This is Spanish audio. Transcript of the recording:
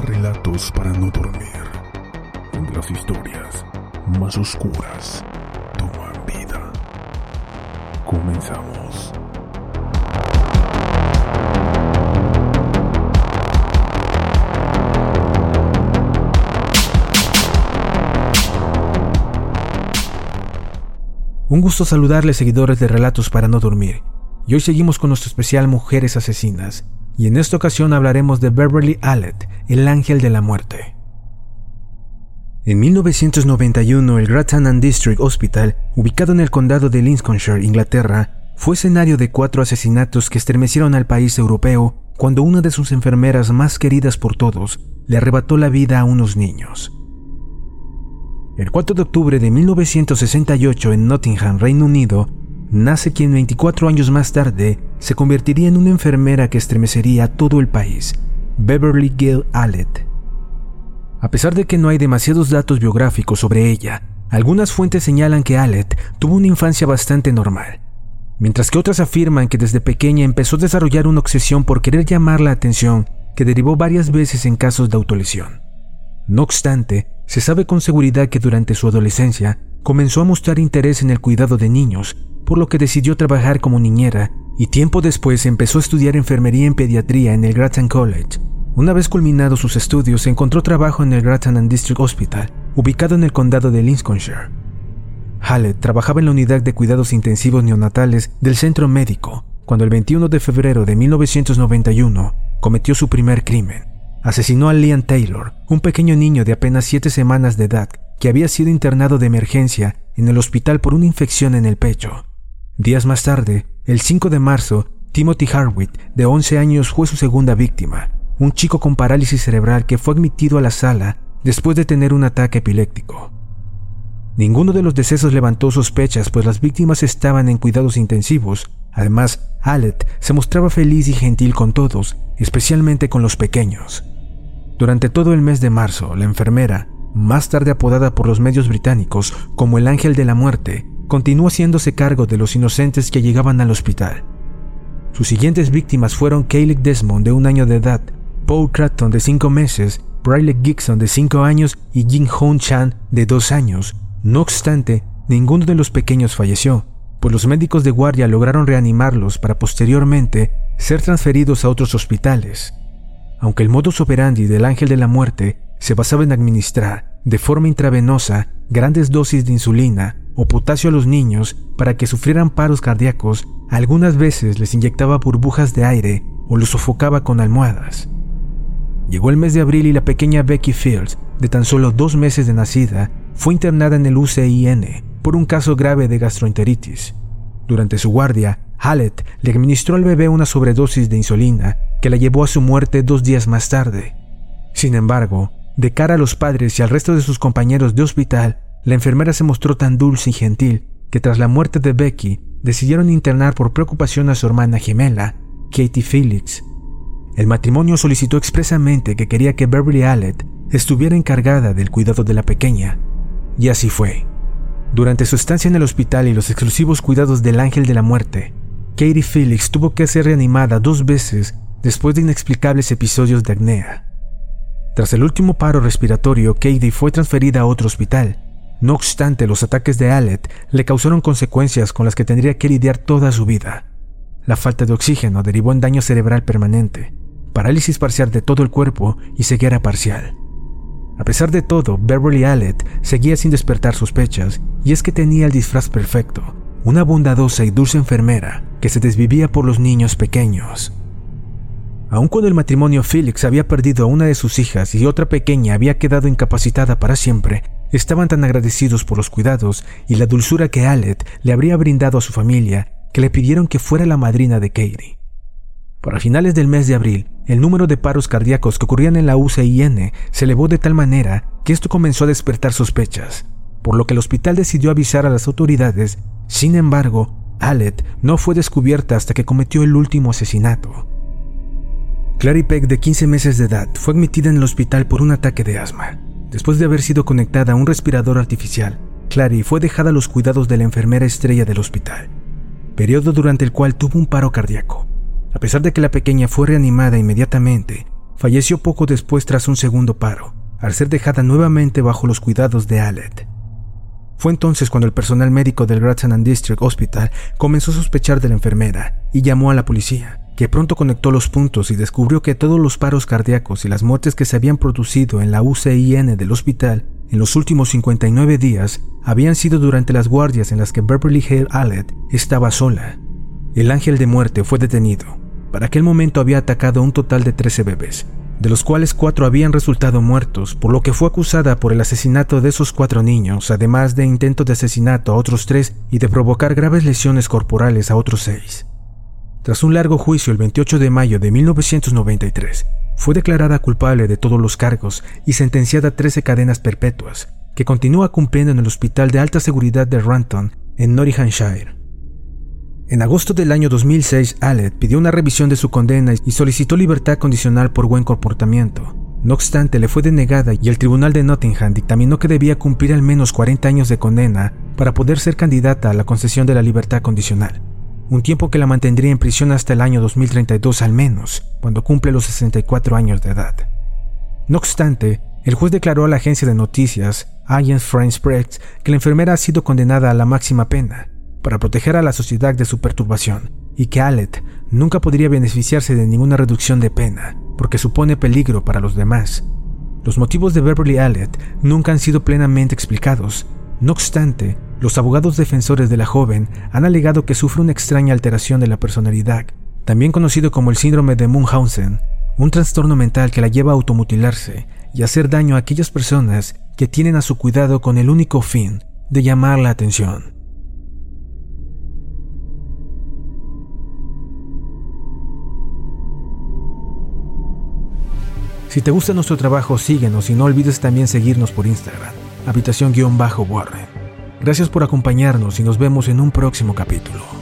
Relatos para no dormir, las historias más oscuras toman vida. Comenzamos. Un gusto saludarles seguidores de Relatos para no dormir. Y hoy seguimos con nuestro especial Mujeres Asesinas, y en esta ocasión hablaremos de Beverly Allet, el ángel de la muerte. En 1991, el Grattan District Hospital, ubicado en el condado de Lincolnshire, Inglaterra, fue escenario de cuatro asesinatos que estremecieron al país europeo cuando una de sus enfermeras más queridas por todos le arrebató la vida a unos niños. El 4 de octubre de 1968 en Nottingham, Reino Unido, nace quien 24 años más tarde se convertiría en una enfermera que estremecería a todo el país, Beverly Gale Allet. A pesar de que no hay demasiados datos biográficos sobre ella, algunas fuentes señalan que Allet tuvo una infancia bastante normal, mientras que otras afirman que desde pequeña empezó a desarrollar una obsesión por querer llamar la atención que derivó varias veces en casos de autolesión. No obstante, se sabe con seguridad que durante su adolescencia comenzó a mostrar interés en el cuidado de niños, por lo que decidió trabajar como niñera y tiempo después empezó a estudiar enfermería en pediatría en el Grattan College. Una vez culminados sus estudios, encontró trabajo en el Grattan and District Hospital, ubicado en el condado de Lincolnshire. Hallett trabajaba en la unidad de cuidados intensivos neonatales del centro médico cuando el 21 de febrero de 1991 cometió su primer crimen. Asesinó a Liam Taylor, un pequeño niño de apenas 7 semanas de edad que había sido internado de emergencia en el hospital por una infección en el pecho. Días más tarde, el 5 de marzo, Timothy Harwitt, de 11 años, fue su segunda víctima, un chico con parálisis cerebral que fue admitido a la sala después de tener un ataque epiléptico. Ninguno de los decesos levantó sospechas, pues las víctimas estaban en cuidados intensivos. Además, Allet se mostraba feliz y gentil con todos, especialmente con los pequeños. Durante todo el mes de marzo, la enfermera, más tarde apodada por los medios británicos como el Ángel de la Muerte, continuó haciéndose cargo de los inocentes que llegaban al hospital. Sus siguientes víctimas fueron Kayleigh Desmond, de un año de edad, Paul Cratton de 5 meses, Briley Gibson de 5 años y Jin Hong Chan de 2 años. No obstante, ninguno de los pequeños falleció, pues los médicos de guardia lograron reanimarlos para posteriormente ser transferidos a otros hospitales. Aunque el modus operandi del ángel de la muerte se basaba en administrar de forma intravenosa grandes dosis de insulina o potasio a los niños para que sufrieran paros cardíacos, algunas veces les inyectaba burbujas de aire o los sofocaba con almohadas. Llegó el mes de abril y la pequeña Becky Fields, de tan solo dos meses de nacida, fue internada en el UCIN por un caso grave de gastroenteritis. Durante su guardia, Hallett le administró al bebé una sobredosis de insulina que la llevó a su muerte dos días más tarde. Sin embargo, de cara a los padres y al resto de sus compañeros de hospital, la enfermera se mostró tan dulce y gentil que tras la muerte de Becky decidieron internar por preocupación a su hermana gemela, Katie Felix. El matrimonio solicitó expresamente que quería que Beverly Allet estuviera encargada del cuidado de la pequeña, y así fue. Durante su estancia en el hospital y los exclusivos cuidados del ángel de la muerte, Katie Felix tuvo que ser reanimada dos veces después de inexplicables episodios de acnea. Tras el último paro respiratorio, Katie fue transferida a otro hospital. No obstante, los ataques de Allet le causaron consecuencias con las que tendría que lidiar toda su vida. La falta de oxígeno derivó en daño cerebral permanente, parálisis parcial de todo el cuerpo y ceguera parcial. A pesar de todo, Beverly Allet seguía sin despertar sospechas, y es que tenía el disfraz perfecto, una bondadosa y dulce enfermera que se desvivía por los niños pequeños. Aun cuando el matrimonio Felix había perdido a una de sus hijas y otra pequeña había quedado incapacitada para siempre, estaban tan agradecidos por los cuidados y la dulzura que Allet le habría brindado a su familia que le pidieron que fuera la madrina de Katie. Para finales del mes de abril, el número de paros cardíacos que ocurrían en la UCIN se elevó de tal manera que esto comenzó a despertar sospechas, por lo que el hospital decidió avisar a las autoridades. Sin embargo, Allet no fue descubierta hasta que cometió el último asesinato. Clary Peck, de 15 meses de edad, fue admitida en el hospital por un ataque de asma. Después de haber sido conectada a un respirador artificial, Clary fue dejada a los cuidados de la enfermera estrella del hospital, periodo durante el cual tuvo un paro cardíaco. A pesar de que la pequeña fue reanimada inmediatamente, falleció poco después tras un segundo paro, al ser dejada nuevamente bajo los cuidados de Allet. Fue entonces cuando el personal médico del Grattan District Hospital comenzó a sospechar de la enfermera y llamó a la policía que pronto conectó los puntos y descubrió que todos los paros cardíacos y las muertes que se habían producido en la UCIN del hospital en los últimos 59 días habían sido durante las guardias en las que Beverly Hale Allet estaba sola. El ángel de muerte fue detenido. Para aquel momento había atacado un total de 13 bebés, de los cuales cuatro habían resultado muertos, por lo que fue acusada por el asesinato de esos cuatro niños, además de intento de asesinato a otros tres y de provocar graves lesiones corporales a otros seis. Tras un largo juicio el 28 de mayo de 1993, fue declarada culpable de todos los cargos y sentenciada a 13 cadenas perpetuas, que continúa cumpliendo en el Hospital de Alta Seguridad de Ranton, en Nottinghamshire. En agosto del año 2006, Allet pidió una revisión de su condena y solicitó libertad condicional por buen comportamiento. No obstante, le fue denegada y el Tribunal de Nottingham dictaminó que debía cumplir al menos 40 años de condena para poder ser candidata a la concesión de la libertad condicional un tiempo que la mantendría en prisión hasta el año 2032 al menos, cuando cumple los 64 años de edad. No obstante, el juez declaró a la agencia de noticias Agence France Press que la enfermera ha sido condenada a la máxima pena para proteger a la sociedad de su perturbación y que Allet nunca podría beneficiarse de ninguna reducción de pena porque supone peligro para los demás. Los motivos de Beverly Allet nunca han sido plenamente explicados. No obstante, los abogados defensores de la joven han alegado que sufre una extraña alteración de la personalidad, también conocido como el síndrome de Munchausen, un trastorno mental que la lleva a automutilarse y hacer daño a aquellas personas que tienen a su cuidado con el único fin de llamar la atención. Si te gusta nuestro trabajo, síguenos y no olvides también seguirnos por Instagram, habitación-warren. Gracias por acompañarnos y nos vemos en un próximo capítulo.